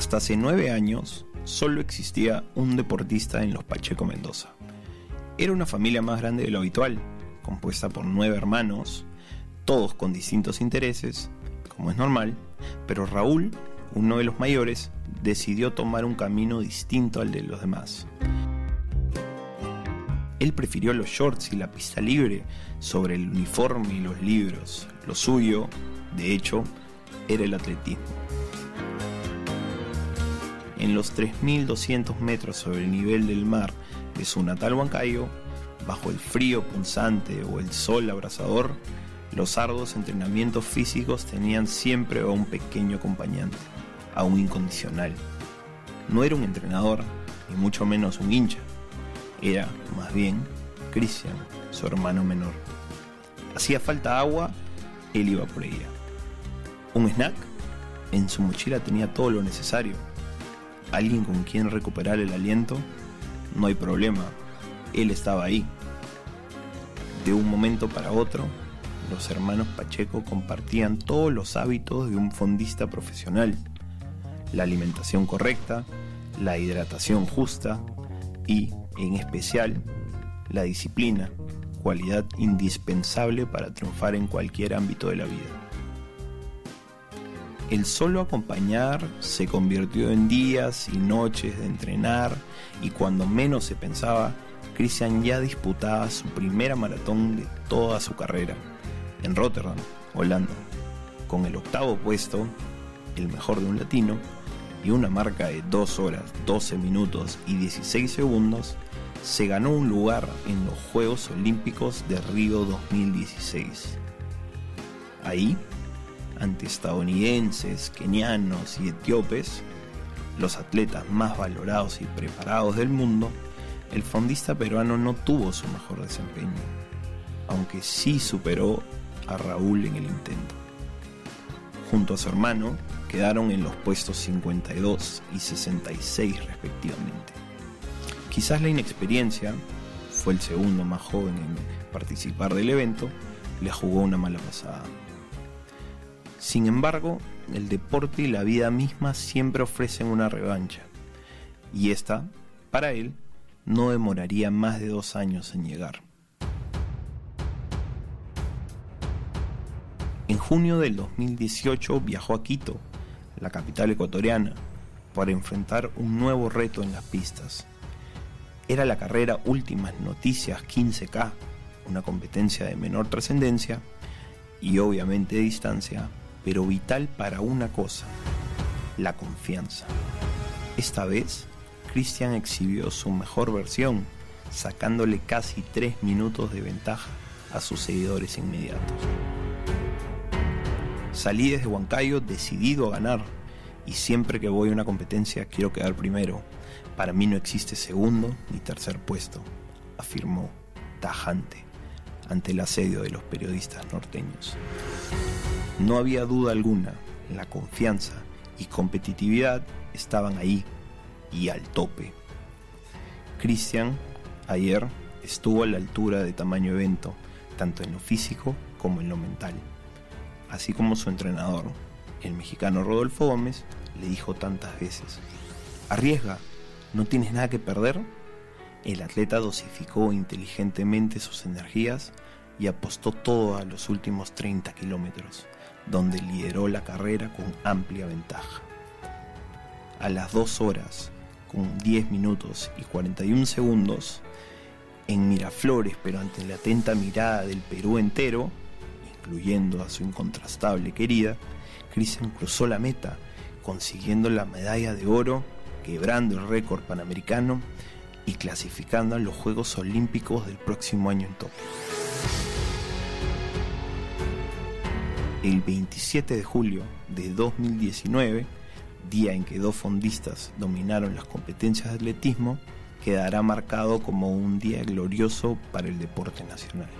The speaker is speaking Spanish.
Hasta hace nueve años, solo existía un deportista en los Pacheco Mendoza. Era una familia más grande de lo habitual, compuesta por nueve hermanos, todos con distintos intereses, como es normal, pero Raúl, uno de los mayores, decidió tomar un camino distinto al de los demás. Él prefirió los shorts y la pista libre sobre el uniforme y los libros. Lo suyo, de hecho, era el atletismo. En los 3.200 metros sobre el nivel del mar de su natal Huancayo, bajo el frío punzante o el sol abrasador, los arduos entrenamientos físicos tenían siempre a un pequeño acompañante, a un incondicional. No era un entrenador, ni mucho menos un hincha, era, más bien, Christian, su hermano menor. Hacía falta agua, él iba por ella. ¿Un snack? En su mochila tenía todo lo necesario. ¿Alguien con quien recuperar el aliento? No hay problema, él estaba ahí. De un momento para otro, los hermanos Pacheco compartían todos los hábitos de un fondista profesional. La alimentación correcta, la hidratación justa y, en especial, la disciplina, cualidad indispensable para triunfar en cualquier ámbito de la vida. El solo acompañar se convirtió en días y noches de entrenar y cuando menos se pensaba, Christian ya disputaba su primera maratón de toda su carrera, en Rotterdam, Holanda, con el octavo puesto, el mejor de un latino, y una marca de 2 horas, 12 minutos y 16 segundos, se ganó un lugar en los Juegos Olímpicos de Río 2016. Ahí, ante estadounidenses, kenianos y etíopes, los atletas más valorados y preparados del mundo, el fondista peruano no tuvo su mejor desempeño, aunque sí superó a Raúl en el intento. Junto a su hermano, quedaron en los puestos 52 y 66 respectivamente. Quizás la inexperiencia, fue el segundo más joven en participar del evento, le jugó una mala pasada. Sin embargo, el deporte y la vida misma siempre ofrecen una revancha, y esta, para él, no demoraría más de dos años en llegar. En junio del 2018 viajó a Quito, la capital ecuatoriana, para enfrentar un nuevo reto en las pistas. Era la carrera Últimas Noticias 15K, una competencia de menor trascendencia y obviamente de distancia, pero vital para una cosa, la confianza. Esta vez, Christian exhibió su mejor versión, sacándole casi 3 minutos de ventaja a sus seguidores inmediatos. Salí desde Huancayo decidido a ganar y siempre que voy a una competencia quiero quedar primero. Para mí no existe segundo ni tercer puesto, afirmó tajante ante el asedio de los periodistas norteños. No había duda alguna, la confianza y competitividad estaban ahí y al tope. Cristian ayer estuvo a la altura de tamaño evento, tanto en lo físico como en lo mental así como su entrenador, el mexicano Rodolfo Gómez, le dijo tantas veces, arriesga, no tienes nada que perder. El atleta dosificó inteligentemente sus energías y apostó todo a los últimos 30 kilómetros, donde lideró la carrera con amplia ventaja. A las 2 horas, con 10 minutos y 41 segundos, en Miraflores, pero ante la atenta mirada del Perú entero, incluyendo a su incontrastable querida, Christian cruzó la meta, consiguiendo la medalla de oro, quebrando el récord panamericano y clasificando a los Juegos Olímpicos del próximo año en Tokio. El 27 de julio de 2019, día en que dos fondistas dominaron las competencias de atletismo, quedará marcado como un día glorioso para el deporte nacional.